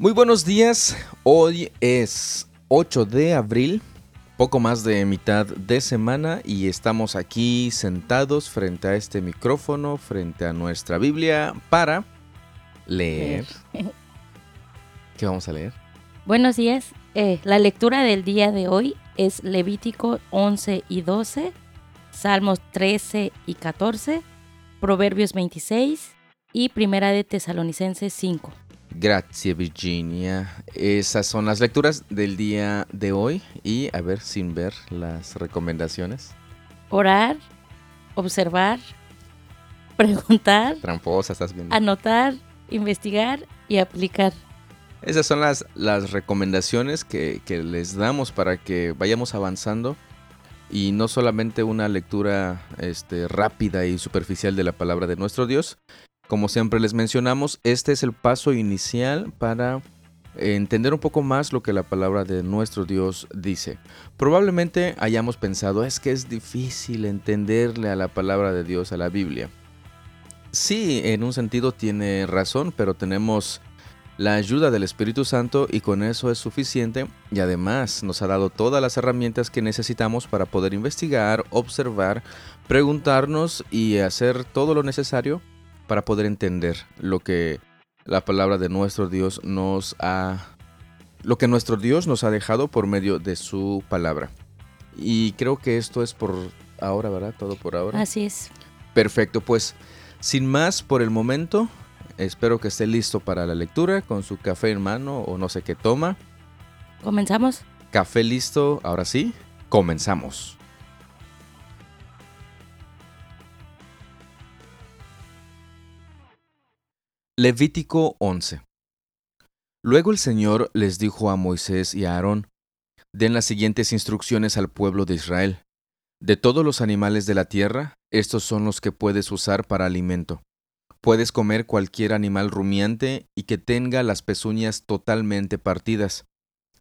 Muy buenos días, hoy es 8 de abril, poco más de mitad de semana y estamos aquí sentados frente a este micrófono, frente a nuestra Biblia para leer. ¿Qué vamos a leer? Buenos días, eh, la lectura del día de hoy es Levítico 11 y 12, Salmos 13 y 14, Proverbios 26 y Primera de Tesalonicenses 5. Gracias Virginia. Esas son las lecturas del día de hoy y a ver sin ver las recomendaciones. Orar, observar, preguntar, Tramposa, estás viendo. anotar, investigar y aplicar. Esas son las, las recomendaciones que, que les damos para que vayamos avanzando y no solamente una lectura este, rápida y superficial de la palabra de nuestro Dios. Como siempre les mencionamos, este es el paso inicial para entender un poco más lo que la palabra de nuestro Dios dice. Probablemente hayamos pensado, es que es difícil entenderle a la palabra de Dios, a la Biblia. Sí, en un sentido tiene razón, pero tenemos la ayuda del Espíritu Santo y con eso es suficiente y además nos ha dado todas las herramientas que necesitamos para poder investigar, observar, preguntarnos y hacer todo lo necesario para poder entender lo que la palabra de nuestro Dios nos ha lo que nuestro Dios nos ha dejado por medio de su palabra. Y creo que esto es por ahora, ¿verdad? Todo por ahora. Así es. Perfecto, pues sin más por el momento, espero que esté listo para la lectura con su café en mano o no sé qué toma. ¿Comenzamos? Café listo, ahora sí, comenzamos. Levítico 11 Luego el Señor les dijo a Moisés y a Aarón, den las siguientes instrucciones al pueblo de Israel. De todos los animales de la tierra, estos son los que puedes usar para alimento. Puedes comer cualquier animal rumiante y que tenga las pezuñas totalmente partidas.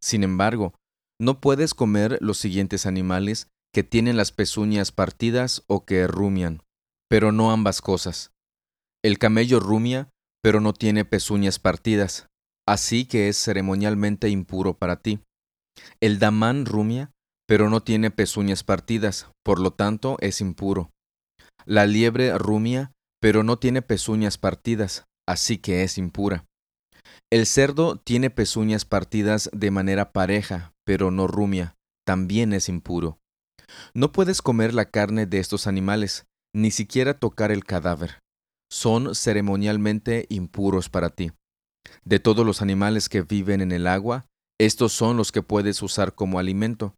Sin embargo, no puedes comer los siguientes animales que tienen las pezuñas partidas o que rumian, pero no ambas cosas. El camello rumia, pero no tiene pezuñas partidas, así que es ceremonialmente impuro para ti. El damán rumia, pero no tiene pezuñas partidas, por lo tanto es impuro. La liebre rumia, pero no tiene pezuñas partidas, así que es impura. El cerdo tiene pezuñas partidas de manera pareja, pero no rumia, también es impuro. No puedes comer la carne de estos animales, ni siquiera tocar el cadáver. Son ceremonialmente impuros para ti. De todos los animales que viven en el agua, estos son los que puedes usar como alimento.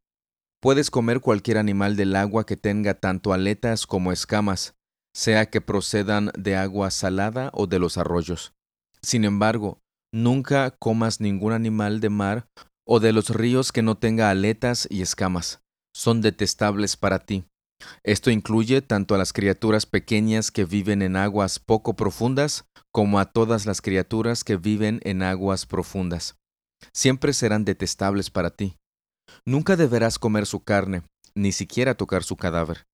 Puedes comer cualquier animal del agua que tenga tanto aletas como escamas, sea que procedan de agua salada o de los arroyos. Sin embargo, nunca comas ningún animal de mar o de los ríos que no tenga aletas y escamas. Son detestables para ti. Esto incluye tanto a las criaturas pequeñas que viven en aguas poco profundas como a todas las criaturas que viven en aguas profundas. Siempre serán detestables para ti. Nunca deberás comer su carne, ni siquiera tocar su cadáver.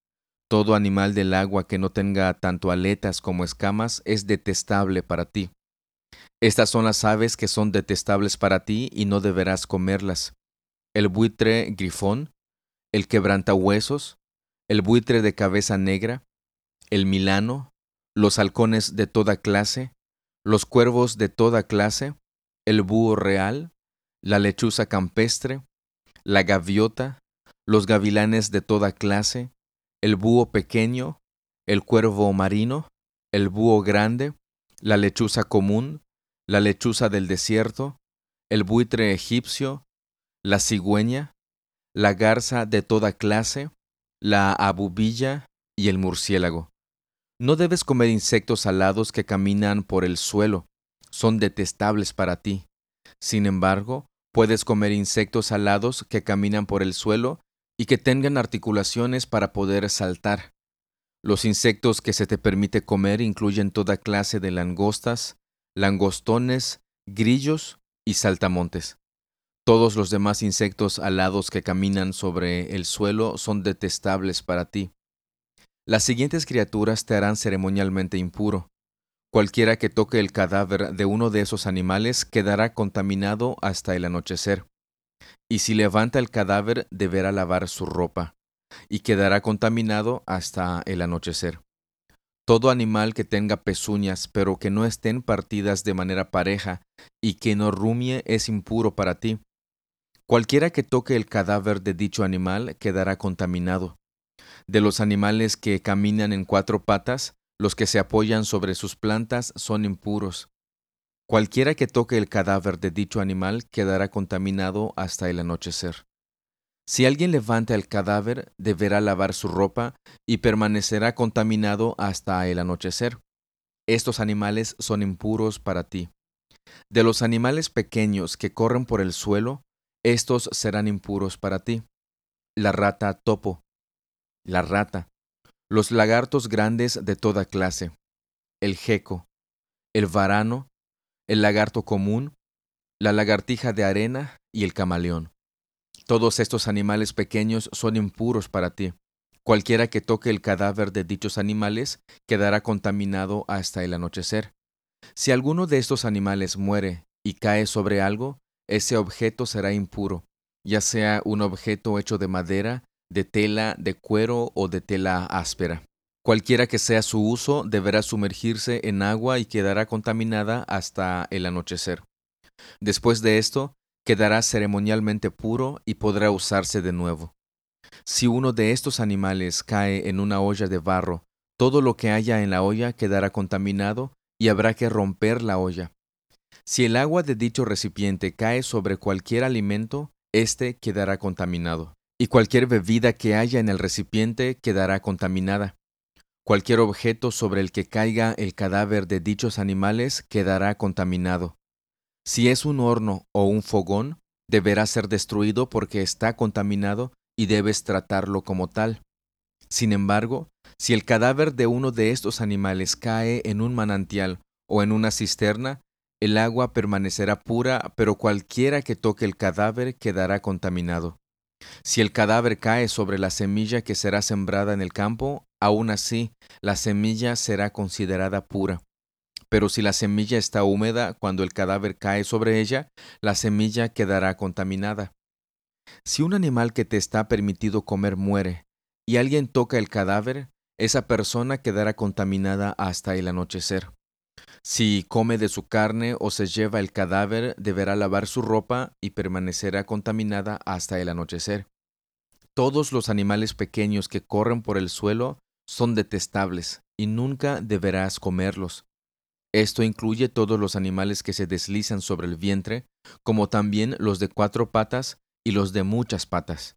Todo animal del agua que no tenga tanto aletas como escamas es detestable para ti. Estas son las aves que son detestables para ti y no deberás comerlas. El buitre grifón, el quebrantahuesos, el buitre de cabeza negra, el milano, los halcones de toda clase, los cuervos de toda clase, el búho real, la lechuza campestre, la gaviota, los gavilanes de toda clase, el búho pequeño, el cuervo marino, el búho grande, la lechuza común, la lechuza del desierto, el buitre egipcio, la cigüeña, la garza de toda clase, la abubilla y el murciélago. No debes comer insectos alados que caminan por el suelo, son detestables para ti. Sin embargo, puedes comer insectos alados que caminan por el suelo y que tengan articulaciones para poder saltar. Los insectos que se te permite comer incluyen toda clase de langostas, langostones, grillos y saltamontes. Todos los demás insectos alados que caminan sobre el suelo son detestables para ti. Las siguientes criaturas te harán ceremonialmente impuro. Cualquiera que toque el cadáver de uno de esos animales quedará contaminado hasta el anochecer. Y si levanta el cadáver deberá lavar su ropa, y quedará contaminado hasta el anochecer. Todo animal que tenga pezuñas, pero que no estén partidas de manera pareja, y que no rumie, es impuro para ti. Cualquiera que toque el cadáver de dicho animal quedará contaminado. De los animales que caminan en cuatro patas, los que se apoyan sobre sus plantas son impuros. Cualquiera que toque el cadáver de dicho animal quedará contaminado hasta el anochecer. Si alguien levanta el cadáver, deberá lavar su ropa y permanecerá contaminado hasta el anochecer. Estos animales son impuros para ti. De los animales pequeños que corren por el suelo, estos serán impuros para ti. La rata topo, la rata, los lagartos grandes de toda clase, el geco, el varano, el lagarto común, la lagartija de arena y el camaleón. Todos estos animales pequeños son impuros para ti. Cualquiera que toque el cadáver de dichos animales quedará contaminado hasta el anochecer. Si alguno de estos animales muere y cae sobre algo, ese objeto será impuro, ya sea un objeto hecho de madera, de tela, de cuero o de tela áspera. Cualquiera que sea su uso deberá sumergirse en agua y quedará contaminada hasta el anochecer. Después de esto, quedará ceremonialmente puro y podrá usarse de nuevo. Si uno de estos animales cae en una olla de barro, todo lo que haya en la olla quedará contaminado y habrá que romper la olla. Si el agua de dicho recipiente cae sobre cualquier alimento, éste quedará contaminado y cualquier bebida que haya en el recipiente quedará contaminada. Cualquier objeto sobre el que caiga el cadáver de dichos animales quedará contaminado. Si es un horno o un fogón, deberá ser destruido porque está contaminado y debes tratarlo como tal. Sin embargo, si el cadáver de uno de estos animales cae en un manantial o en una cisterna, el agua permanecerá pura, pero cualquiera que toque el cadáver quedará contaminado. Si el cadáver cae sobre la semilla que será sembrada en el campo, aún así la semilla será considerada pura. Pero si la semilla está húmeda cuando el cadáver cae sobre ella, la semilla quedará contaminada. Si un animal que te está permitido comer muere y alguien toca el cadáver, esa persona quedará contaminada hasta el anochecer. Si come de su carne o se lleva el cadáver, deberá lavar su ropa y permanecerá contaminada hasta el anochecer. Todos los animales pequeños que corren por el suelo son detestables y nunca deberás comerlos. Esto incluye todos los animales que se deslizan sobre el vientre, como también los de cuatro patas y los de muchas patas.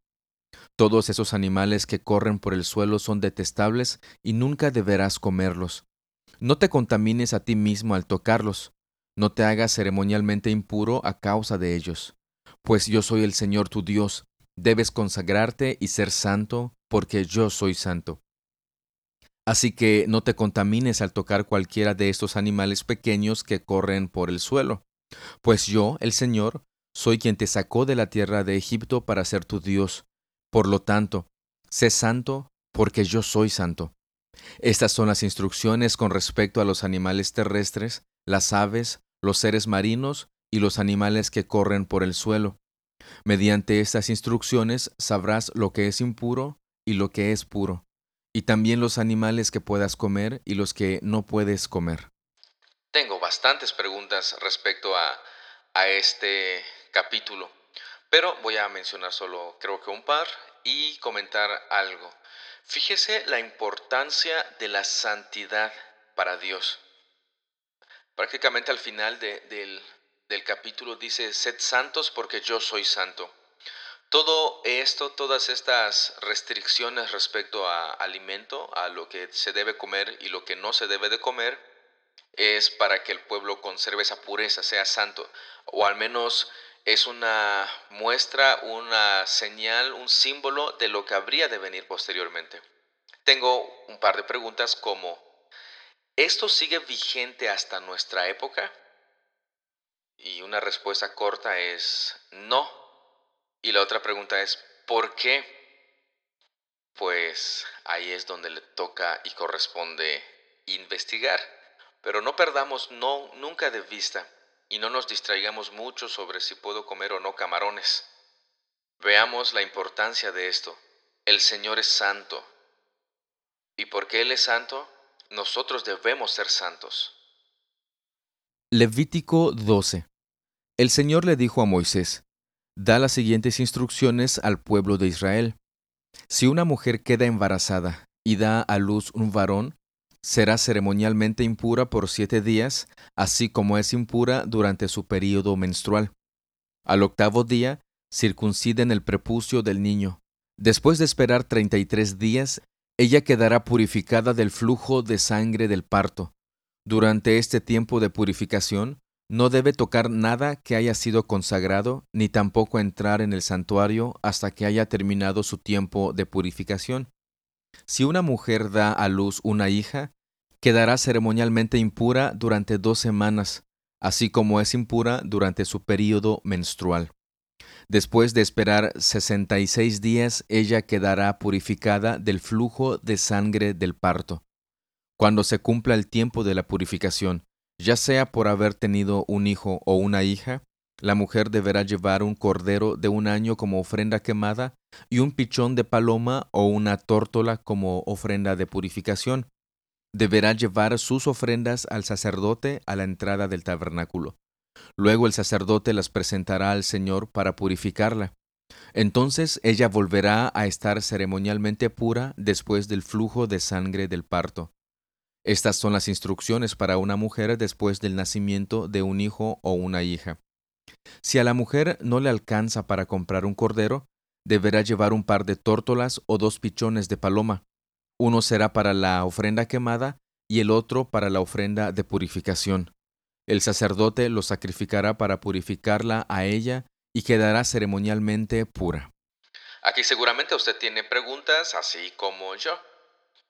Todos esos animales que corren por el suelo son detestables y nunca deberás comerlos. No te contamines a ti mismo al tocarlos, no te hagas ceremonialmente impuro a causa de ellos, pues yo soy el Señor tu Dios, debes consagrarte y ser santo, porque yo soy santo. Así que no te contamines al tocar cualquiera de estos animales pequeños que corren por el suelo, pues yo, el Señor, soy quien te sacó de la tierra de Egipto para ser tu Dios. Por lo tanto, sé santo, porque yo soy santo. Estas son las instrucciones con respecto a los animales terrestres, las aves, los seres marinos y los animales que corren por el suelo. Mediante estas instrucciones sabrás lo que es impuro y lo que es puro, y también los animales que puedas comer y los que no puedes comer. Tengo bastantes preguntas respecto a, a este capítulo, pero voy a mencionar solo creo que un par y comentar algo. Fíjese la importancia de la santidad para Dios. Prácticamente al final del, del capítulo dice, sed santos porque yo soy santo. Todo esto, todas estas restricciones respecto a alimento, a lo que se debe comer y lo que no se debe de comer, es para que el pueblo conserve esa pureza, sea santo, o al menos es una muestra, una señal, un símbolo de lo que habría de venir posteriormente. Tengo un par de preguntas como, ¿esto sigue vigente hasta nuestra época? Y una respuesta corta es no. Y la otra pregunta es, ¿por qué? Pues ahí es donde le toca y corresponde investigar. Pero no perdamos nunca de vista y no nos distraigamos mucho sobre si puedo comer o no camarones. Veamos la importancia de esto. El Señor es santo. Y porque Él es santo, nosotros debemos ser santos. Levítico 12. El Señor le dijo a Moisés, da las siguientes instrucciones al pueblo de Israel. Si una mujer queda embarazada y da a luz un varón, será ceremonialmente impura por siete días, así como es impura durante su período menstrual. Al octavo día, circunciden el prepucio del niño. Después de esperar treinta y tres días, ella quedará purificada del flujo de sangre del parto. Durante este tiempo de purificación, no debe tocar nada que haya sido consagrado, ni tampoco entrar en el santuario hasta que haya terminado su tiempo de purificación. Si una mujer da a luz una hija, quedará ceremonialmente impura durante dos semanas, así como es impura durante su período menstrual. Después de esperar sesenta y seis días, ella quedará purificada del flujo de sangre del parto. Cuando se cumpla el tiempo de la purificación, ya sea por haber tenido un hijo o una hija, la mujer deberá llevar un cordero de un año como ofrenda quemada y un pichón de paloma o una tórtola como ofrenda de purificación. Deberá llevar sus ofrendas al sacerdote a la entrada del tabernáculo. Luego el sacerdote las presentará al Señor para purificarla. Entonces ella volverá a estar ceremonialmente pura después del flujo de sangre del parto. Estas son las instrucciones para una mujer después del nacimiento de un hijo o una hija. Si a la mujer no le alcanza para comprar un cordero, deberá llevar un par de tórtolas o dos pichones de paloma. Uno será para la ofrenda quemada y el otro para la ofrenda de purificación. El sacerdote lo sacrificará para purificarla a ella y quedará ceremonialmente pura. Aquí seguramente usted tiene preguntas, así como yo,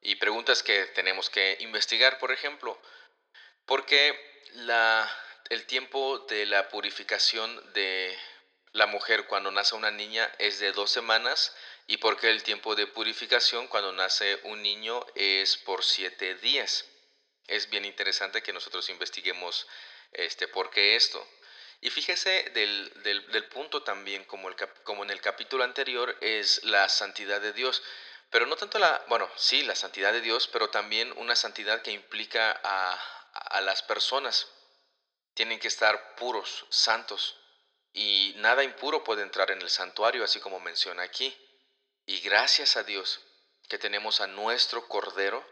y preguntas que tenemos que investigar, por ejemplo, ¿por qué la el tiempo de la purificación de la mujer cuando nace una niña es de dos semanas y porque el tiempo de purificación cuando nace un niño es por siete días. Es bien interesante que nosotros investiguemos este, por qué esto. Y fíjese del, del, punto también, como, el, como en el capítulo anterior, es la santidad de Dios. Pero no tanto la, bueno, sí, la santidad de Dios, pero también una santidad que implica a, a las personas tienen que estar puros, santos, y nada impuro puede entrar en el santuario, así como menciona aquí. Y gracias a Dios que tenemos a nuestro Cordero,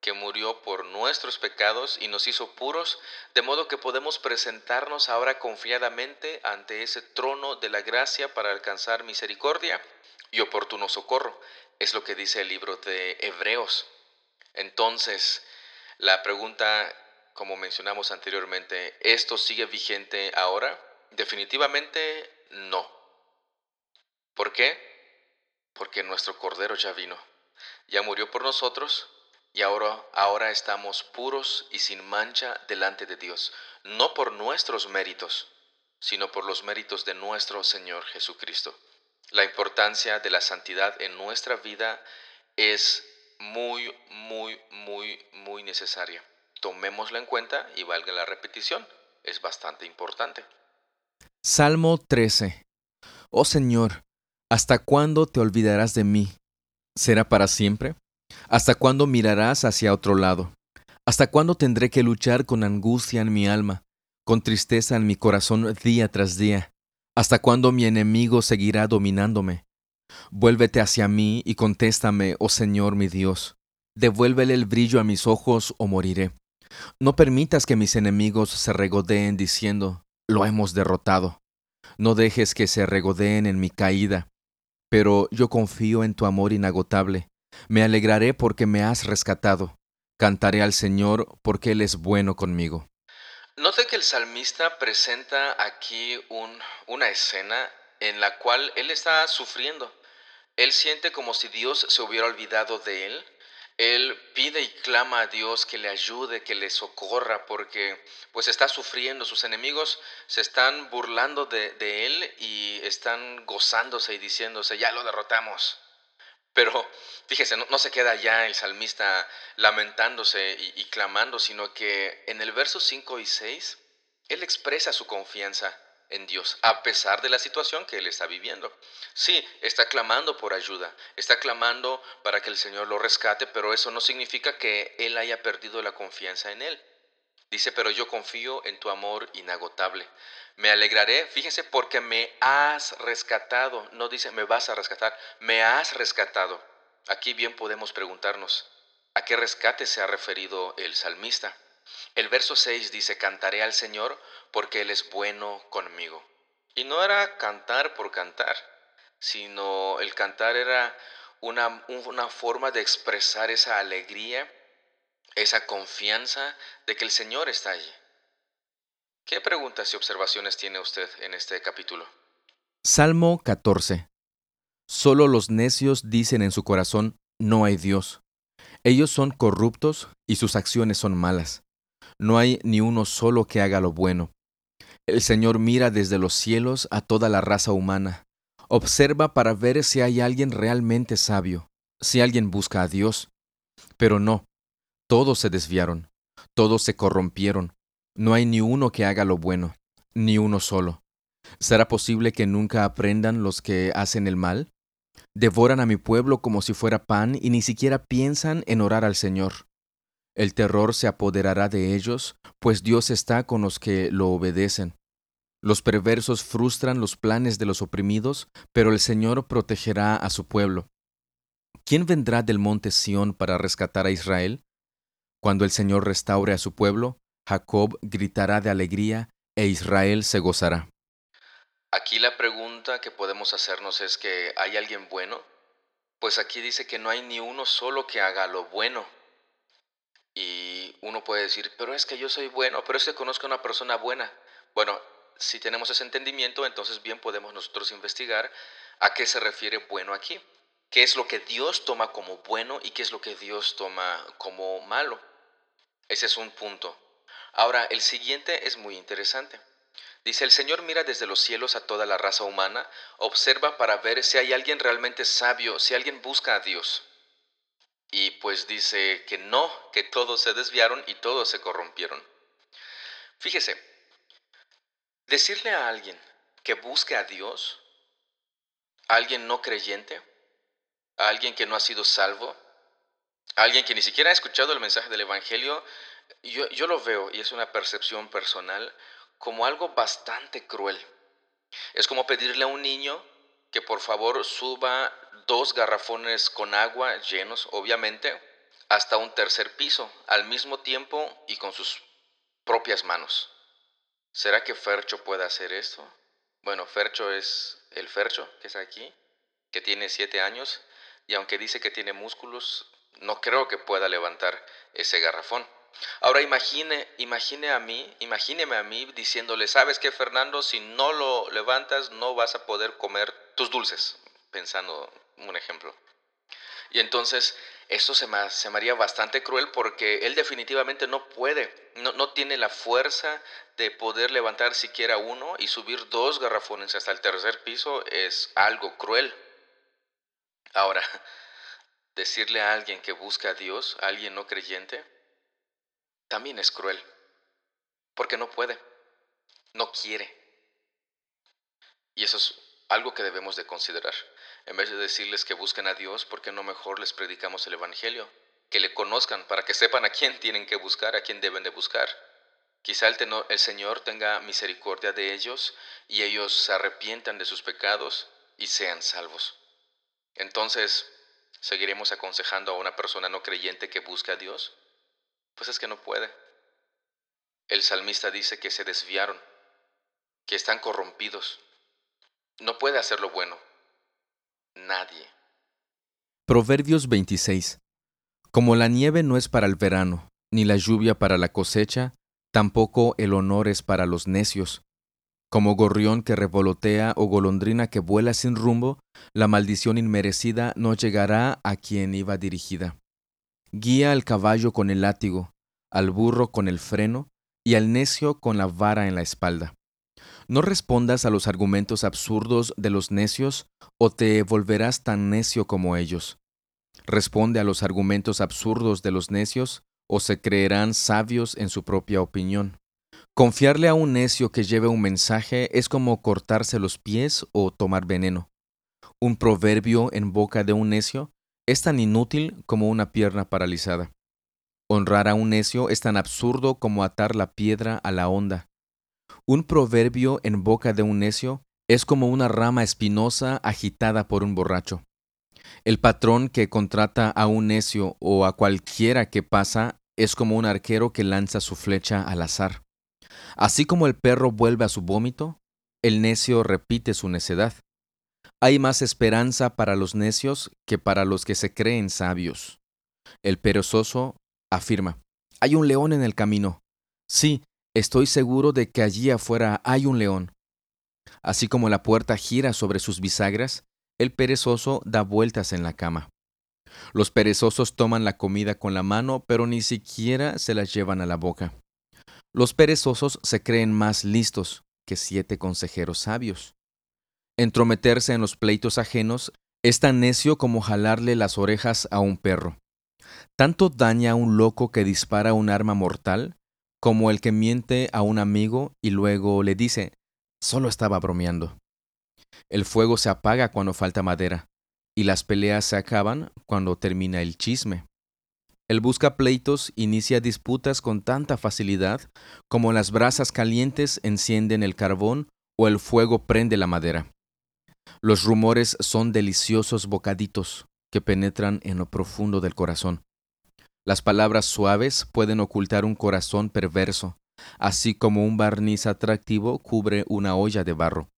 que murió por nuestros pecados y nos hizo puros, de modo que podemos presentarnos ahora confiadamente ante ese trono de la gracia para alcanzar misericordia y oportuno socorro. Es lo que dice el libro de Hebreos. Entonces, la pregunta como mencionamos anteriormente, ¿esto sigue vigente ahora? Definitivamente no. ¿Por qué? Porque nuestro Cordero ya vino, ya murió por nosotros y ahora, ahora estamos puros y sin mancha delante de Dios, no por nuestros méritos, sino por los méritos de nuestro Señor Jesucristo. La importancia de la santidad en nuestra vida es muy, muy, muy, muy necesaria tomémosla en cuenta y valga la repetición, es bastante importante. Salmo 13. Oh Señor, ¿hasta cuándo te olvidarás de mí? ¿Será para siempre? ¿Hasta cuándo mirarás hacia otro lado? ¿Hasta cuándo tendré que luchar con angustia en mi alma, con tristeza en mi corazón día tras día? ¿Hasta cuándo mi enemigo seguirá dominándome? Vuélvete hacia mí y contéstame, oh Señor mi Dios. Devuélvele el brillo a mis ojos o moriré. No permitas que mis enemigos se regodeen diciendo, lo hemos derrotado. No dejes que se regodeen en mi caída. Pero yo confío en tu amor inagotable. Me alegraré porque me has rescatado. Cantaré al Señor porque Él es bueno conmigo. Note que el salmista presenta aquí una escena en la cual él está sufriendo. Él siente como si Dios se hubiera olvidado de él él pide y clama a Dios que le ayude, que le socorra, porque pues está sufriendo, sus enemigos se están burlando de, él y están gozándose y diciéndose, ya lo derrotamos. Pero fíjese, no, se queda ya el salmista lamentándose y, y clamando, sino que en el verso 5 y 6, él expresa su confianza en Dios, a pesar de la situación que él está viviendo. Sí, está clamando por ayuda, está clamando para que el Señor lo rescate, pero eso no significa que él haya perdido la confianza en él. Dice, pero yo confío en tu amor inagotable. Me alegraré, fíjense, porque me has rescatado. No dice, me vas a rescatar, me has rescatado. Aquí bien podemos preguntarnos, ¿a qué rescate se ha referido el salmista? El verso 6 dice, cantaré al Señor porque Él es bueno conmigo. Y no era cantar por cantar, sino el cantar era una, una forma de expresar esa alegría, esa confianza de que el Señor está allí. ¿Qué preguntas y observaciones tiene usted en este capítulo? Salmo 14. Solo los necios dicen en su corazón, no hay Dios. Ellos son corruptos y sus acciones son malas. No hay ni uno solo que haga lo bueno. El Señor mira desde los cielos a toda la raza humana. Observa para ver si hay alguien realmente sabio, si alguien busca a Dios. Pero no, todos se desviaron, todos se corrompieron. No hay ni uno que haga lo bueno, ni uno solo. ¿Será posible que nunca aprendan los que hacen el mal? Devoran a mi pueblo como si fuera pan y ni siquiera piensan en orar al Señor. El terror se apoderará de ellos, pues Dios está con los que lo obedecen. Los perversos frustran los planes de los oprimidos, pero el Señor protegerá a su pueblo. ¿Quién vendrá del monte Sión para rescatar a Israel? Cuando el Señor restaure a su pueblo, Jacob gritará de alegría e Israel se gozará. Aquí la pregunta que podemos hacernos es que ¿hay alguien bueno? Pues aquí dice que no hay ni uno solo que haga lo bueno. Y uno puede decir, pero es que yo soy bueno, pero es que conozco a una persona buena. Bueno, si tenemos ese entendimiento, entonces bien podemos nosotros investigar a qué se refiere bueno aquí. ¿Qué es lo que Dios toma como bueno y qué es lo que Dios toma como malo? Ese es un punto. Ahora, el siguiente es muy interesante. Dice, el Señor mira desde los cielos a toda la raza humana, observa para ver si hay alguien realmente sabio, si alguien busca a Dios. Y pues dice que no, que todos se desviaron y todos se corrompieron. Fíjese, decirle a alguien que busque a Dios, a alguien no creyente, a alguien que no ha sido salvo, a alguien que ni siquiera ha escuchado el mensaje del Evangelio, yo, yo lo veo, y es una percepción personal, como algo bastante cruel. Es como pedirle a un niño que por favor suba dos garrafones con agua llenos, obviamente, hasta un tercer piso, al mismo tiempo y con sus propias manos. ¿Será que Fercho puede hacer esto? Bueno, Fercho es el Fercho, que es aquí, que tiene siete años, y aunque dice que tiene músculos, no creo que pueda levantar ese garrafón. Ahora imagine, imagine a mí, imagíneme a mí diciéndole, ¿sabes qué, Fernando? Si no lo levantas, no vas a poder comer tus dulces, pensando un ejemplo. Y entonces eso se me, se haría bastante cruel porque él definitivamente no puede, no, no tiene la fuerza de poder levantar siquiera uno y subir dos garrafones hasta el tercer piso es algo cruel. Ahora, decirle a alguien que busca a Dios, a alguien no creyente, también es cruel, porque no puede, no quiere. Y eso es algo que debemos de considerar. En vez de decirles que busquen a Dios, ¿por qué no mejor les predicamos el Evangelio? Que le conozcan para que sepan a quién tienen que buscar, a quién deben de buscar. Quizá el, el Señor tenga misericordia de ellos y ellos se arrepientan de sus pecados y sean salvos. Entonces, ¿seguiremos aconsejando a una persona no creyente que busque a Dios? Pues es que no puede. El salmista dice que se desviaron, que están corrompidos. No puede hacer lo bueno. Nadie. Proverbios 26. Como la nieve no es para el verano, ni la lluvia para la cosecha, tampoco el honor es para los necios. Como gorrión que revolotea o golondrina que vuela sin rumbo, la maldición inmerecida no llegará a quien iba dirigida. Guía al caballo con el látigo, al burro con el freno y al necio con la vara en la espalda. No respondas a los argumentos absurdos de los necios o te volverás tan necio como ellos. ¿Responde a los argumentos absurdos de los necios o se creerán sabios en su propia opinión? Confiarle a un necio que lleve un mensaje es como cortarse los pies o tomar veneno. Un proverbio en boca de un necio es tan inútil como una pierna paralizada. Honrar a un necio es tan absurdo como atar la piedra a la onda. Un proverbio en boca de un necio es como una rama espinosa agitada por un borracho. El patrón que contrata a un necio o a cualquiera que pasa es como un arquero que lanza su flecha al azar. Así como el perro vuelve a su vómito, el necio repite su necedad. Hay más esperanza para los necios que para los que se creen sabios. El perezoso afirma, hay un león en el camino. Sí, estoy seguro de que allí afuera hay un león. Así como la puerta gira sobre sus bisagras, el perezoso da vueltas en la cama. Los perezosos toman la comida con la mano, pero ni siquiera se la llevan a la boca. Los perezosos se creen más listos que siete consejeros sabios. Entrometerse en los pleitos ajenos es tan necio como jalarle las orejas a un perro. Tanto daña a un loco que dispara un arma mortal como el que miente a un amigo y luego le dice, solo estaba bromeando. El fuego se apaga cuando falta madera, y las peleas se acaban cuando termina el chisme. El busca pleitos inicia disputas con tanta facilidad como las brasas calientes encienden el carbón o el fuego prende la madera. Los rumores son deliciosos bocaditos que penetran en lo profundo del corazón. Las palabras suaves pueden ocultar un corazón perverso, así como un barniz atractivo cubre una olla de barro.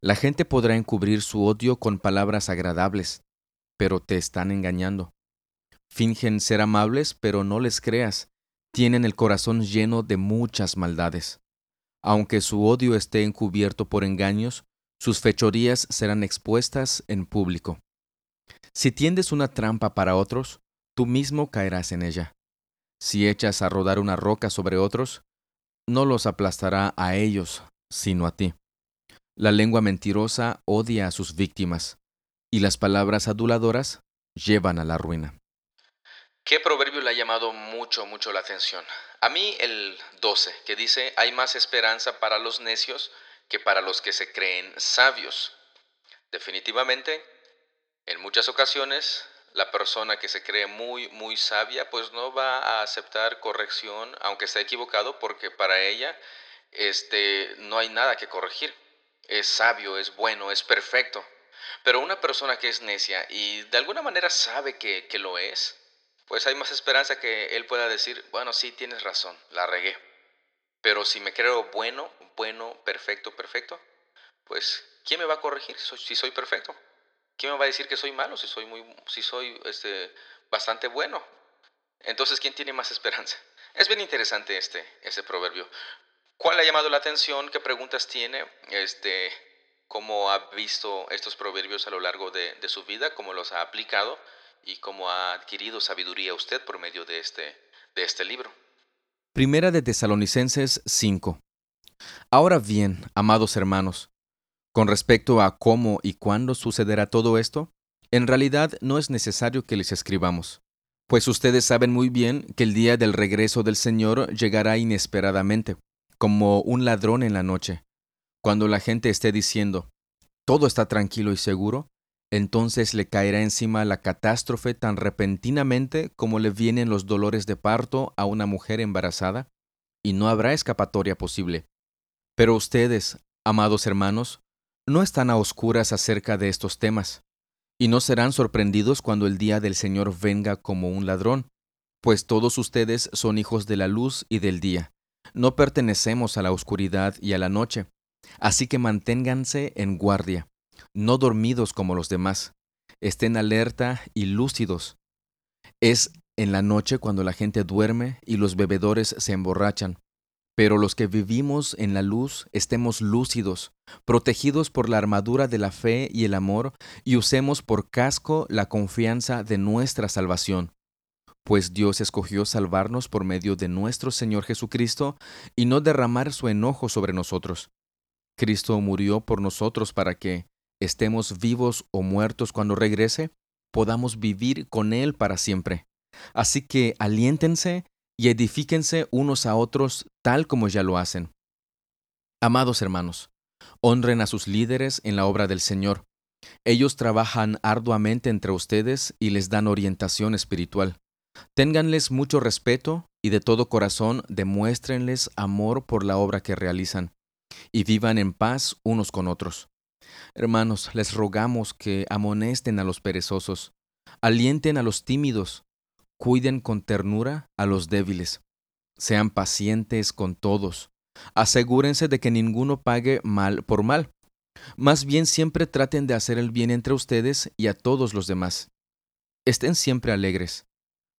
La gente podrá encubrir su odio con palabras agradables, pero te están engañando. Fingen ser amables, pero no les creas. Tienen el corazón lleno de muchas maldades. Aunque su odio esté encubierto por engaños, sus fechorías serán expuestas en público. Si tiendes una trampa para otros, tú mismo caerás en ella. Si echas a rodar una roca sobre otros, no los aplastará a ellos, sino a ti. La lengua mentirosa odia a sus víctimas, y las palabras aduladoras llevan a la ruina. ¿Qué proverbio le ha llamado mucho, mucho la atención? A mí el 12, que dice, hay más esperanza para los necios que para los que se creen sabios. Definitivamente, en muchas ocasiones, la persona que se cree muy, muy sabia, pues no va a aceptar corrección, aunque esté equivocado, porque para ella este, no hay nada que corregir es sabio, es bueno, es perfecto. Pero una persona que es necia y de alguna manera sabe que, que lo es, pues hay más esperanza que él pueda decir, bueno, sí, tienes razón, la regué. Pero si me creo bueno, bueno, perfecto, perfecto, pues ¿quién me va a corregir si soy perfecto? ¿Quién me va a decir que soy malo si soy muy si soy este bastante bueno? Entonces, ¿quién tiene más esperanza? Es bien interesante este, este proverbio. ¿Cuál ha llamado la atención? ¿Qué preguntas tiene? Este, ¿Cómo ha visto estos proverbios a lo largo de, su vida? ¿Cómo los ha aplicado? ¿Y cómo ha adquirido sabiduría usted por medio de este, de este libro? Primera de Tesalonicenses 5. Ahora bien, amados hermanos, con respecto a cómo y cuándo sucederá todo esto, en realidad no es necesario que les escribamos, pues ustedes saben muy bien que el día del regreso del Señor llegará inesperadamente como un ladrón en la noche. Cuando la gente esté diciendo, todo está tranquilo y seguro, entonces le caerá encima la catástrofe tan repentinamente como le vienen los dolores de parto a una mujer embarazada, y no habrá escapatoria posible. Pero ustedes, amados hermanos, no están a oscuras acerca de estos temas, y no serán sorprendidos cuando el día del Señor venga como un ladrón, pues todos ustedes son hijos de la luz y del día. No pertenecemos a la oscuridad y a la noche, así que manténganse en guardia, no dormidos como los demás. Estén alerta y lúcidos. Es en la noche cuando la gente duerme y los bebedores se emborrachan. Pero los que vivimos en la luz estemos lúcidos, protegidos por la armadura de la fe y el amor, y usemos por casco la confianza de nuestra salvación pues Dios escogió salvarnos por medio de nuestro Señor Jesucristo y no derramar su enojo sobre nosotros. Cristo murió por nosotros para que, estemos vivos o muertos cuando regrese, podamos vivir con Él para siempre. Así que aliéntense y edifíquense unos a otros tal como ya lo hacen. Amados hermanos, honren a sus líderes en la obra del Señor. Ellos trabajan arduamente entre ustedes y les dan orientación espiritual. Ténganles mucho respeto y de todo corazón demuéstrenles amor por la obra que realizan, y vivan en paz unos con otros. Hermanos, les rogamos que amonesten a los perezosos, alienten a los tímidos, cuiden con ternura a los débiles, sean pacientes con todos, asegúrense de que ninguno pague mal por mal. Más bien siempre traten de hacer el bien entre ustedes y a todos los demás. Estén siempre alegres,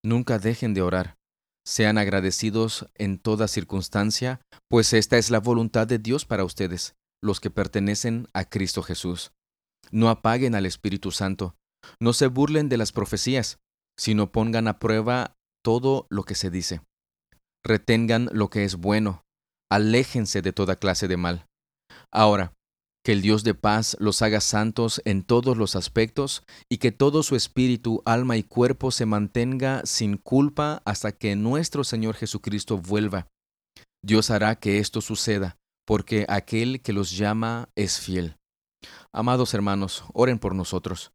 nunca dejen de orar. Sean agradecidos en toda circunstancia, pues esta es la voluntad de Dios para ustedes, los que pertenecen a Cristo Jesús. No apaguen al Espíritu Santo, no se burlen de las profecías, sino pongan a prueba todo lo que se dice. Retengan lo que es bueno, aléjense de toda clase de mal. Ahora, que el Dios de paz los haga santos en todos los aspectos y que todo su espíritu, alma y cuerpo se mantenga sin culpa hasta que nuestro Señor Jesucristo vuelva. Dios hará que esto suceda, porque aquel que los llama es fiel. Amados hermanos, oren por nosotros.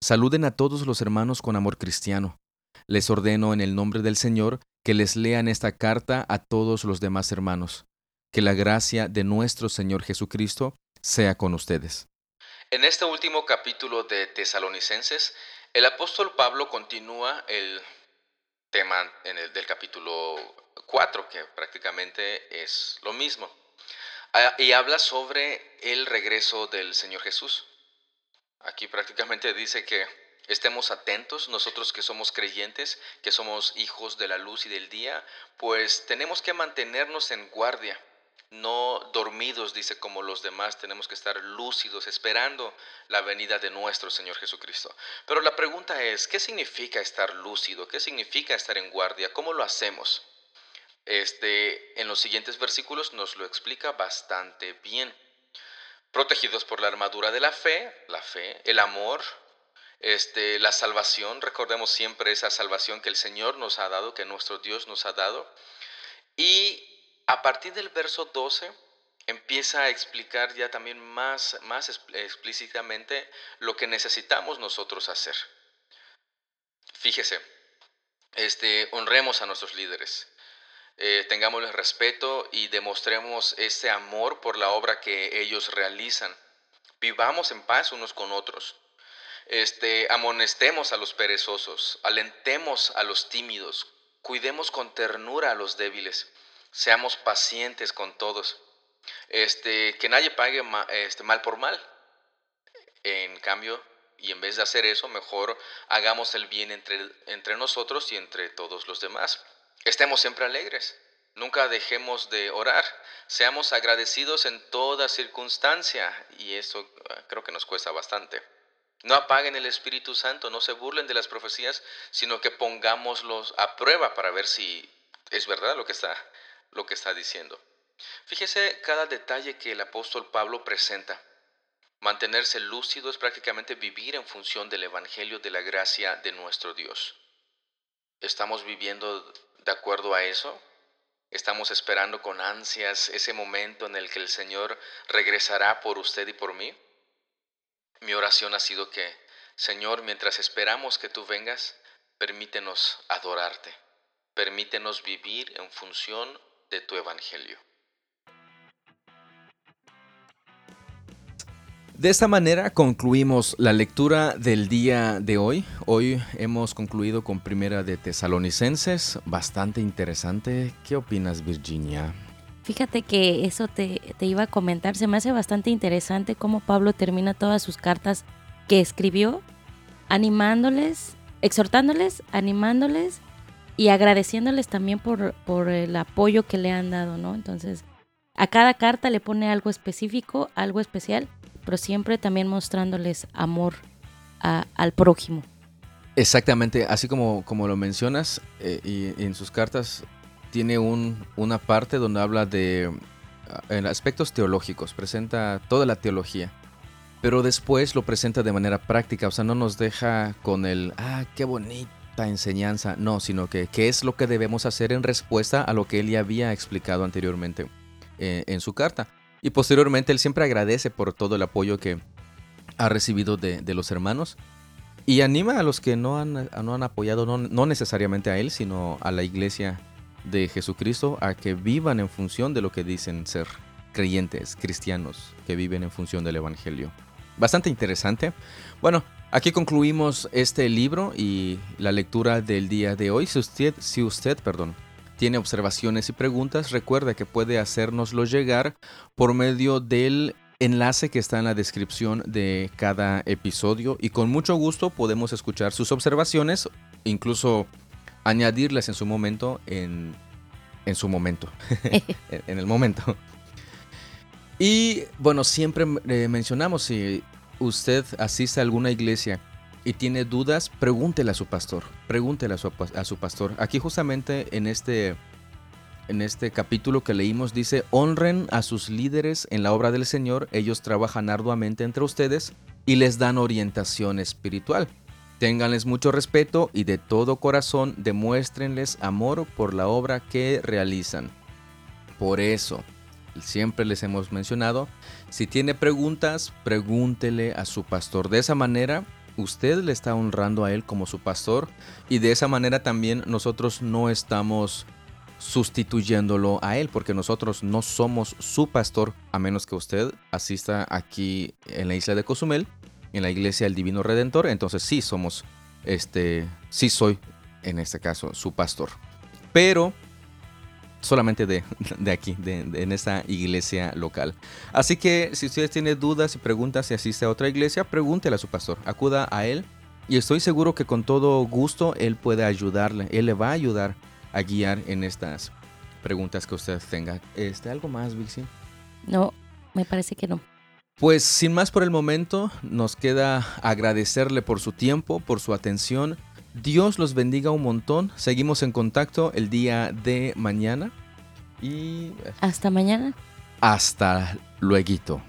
Saluden a todos los hermanos con amor cristiano. Les ordeno en el nombre del Señor que les lean esta carta a todos los demás hermanos. Que la gracia de nuestro Señor Jesucristo sea con ustedes. En este último capítulo de Tesalonicenses, el apóstol Pablo continúa el tema en el del capítulo 4, que prácticamente es lo mismo, ah, y habla sobre el regreso del Señor Jesús. Aquí prácticamente dice que estemos atentos, nosotros que somos creyentes, que somos hijos de la luz y del día, pues tenemos que mantenernos en guardia no dormidos, dice, como los demás, tenemos que estar lúcidos, esperando la venida de nuestro Señor Jesucristo. Pero la pregunta es, ¿qué significa estar lúcido? ¿Qué significa estar en guardia? ¿Cómo lo hacemos? Este, en los siguientes versículos nos lo explica bastante bien. Protegidos por la armadura de la fe, la fe, el amor, este, la salvación, recordemos siempre esa salvación que el Señor nos ha dado, que nuestro Dios nos ha dado, y a partir del verso 12 empieza a explicar ya también más, más explícitamente lo que necesitamos nosotros hacer. Fíjese, este, honremos a nuestros líderes, eh, tengámosles respeto y demostremos ese amor por la obra que ellos realizan. Vivamos en paz unos con otros. Este, amonestemos a los perezosos, alentemos a los tímidos, cuidemos con ternura a los débiles seamos pacientes con todos, este, que nadie pague este, mal por mal. En cambio, y en vez de hacer eso, mejor hagamos el bien entre, entre nosotros y entre todos los demás. Estemos siempre alegres, nunca dejemos de orar, seamos agradecidos en toda circunstancia, y eso ah, creo que nos cuesta bastante. No apaguen el Espíritu Santo, no se burlen de las profecías, sino que pongámoslos a prueba para ver si es verdad lo que está lo que está diciendo. Fíjese cada detalle que el apóstol Pablo presenta. Mantenerse lúcido es prácticamente vivir en función del Evangelio de la gracia de nuestro Dios. ¿Estamos viviendo de acuerdo a eso? ¿Estamos esperando con ansias ese momento en el que el Señor regresará por usted y por mí? Mi oración ha sido que, Señor, mientras esperamos que tú vengas, permítenos adorarte, permítenos vivir en función de tu evangelio. De esta manera concluimos la lectura del día de hoy. Hoy hemos concluido con Primera de Tesalonicenses, bastante interesante. ¿Qué opinas, Virginia? Fíjate que eso te, iba a comentar, se me hace bastante interesante cómo Pablo termina todas sus cartas que escribió, animándoles, exhortándoles, animándoles y agradeciéndoles también por, por el apoyo que le han dado, ¿no? Entonces, a cada carta le pone algo específico, algo especial, pero siempre también mostrándoles amor al prójimo. Exactamente, así como, como lo mencionas, eh, y, en sus cartas tiene un, una parte donde habla de en aspectos teológicos, presenta toda la teología. pero después lo presenta de manera práctica, o sea, no nos deja con el, ah, qué bonita enseñanza, no, sino que qué es lo que debemos hacer en respuesta a lo que él ya había explicado anteriormente eh, en su carta. Y posteriormente él siempre agradece por todo el apoyo que ha recibido de, los hermanos y anima a los que no han, no han apoyado, no, no necesariamente a él, sino a la iglesia de Jesucristo, a que vivan en función de lo que dicen ser creyentes, cristianos, que viven en función del Evangelio. Bastante interesante. Bueno, aquí concluimos este libro y la lectura del día de hoy. Si usted, si usted perdón, tiene observaciones y preguntas, recuerda que puede hacérnoslo llegar por medio del enlace que está en la descripción de cada episodio y con mucho gusto podemos escuchar sus observaciones, incluso añadirlas en su momento en, en su momento, en el momento. Y bueno, siempre eh, mencionamos si usted asiste a alguna iglesia y tiene dudas, pregúntele a su pastor, pregúntele a su, pastor. Aquí justamente en este, en este capítulo que leímos dice, honren a sus líderes en la obra del Señor, ellos trabajan arduamente entre ustedes y les dan orientación espiritual. Ténganles mucho respeto y de todo corazón demuéstrenles amor por la obra que realizan. Por eso, siempre les hemos mencionado, si tiene preguntas, pregúntele a su pastor. De esa manera usted le está honrando a Él como su pastor y de esa manera también nosotros no estamos sustituyéndolo a Él porque nosotros no somos su pastor a menos que usted asista aquí en la isla de Cozumel, en la iglesia del Divino Redentor, entonces sí somos, este, sí soy en este caso su pastor. Pero solamente de, aquí, de, en esta iglesia local. Así que si usted tiene dudas y preguntas si asiste a otra iglesia, pregúntele a su pastor, acuda a él y estoy seguro que con todo gusto él puede ayudarle, él le va a ayudar a guiar en estas preguntas que usted tenga. Este, ¿Algo más, Vixi? No, me parece que no. Pues sin más por el momento, nos queda agradecerle por su tiempo, por su atención Dios los bendiga un montón. Seguimos en contacto el día de mañana. Y... Hasta mañana. Hasta luego.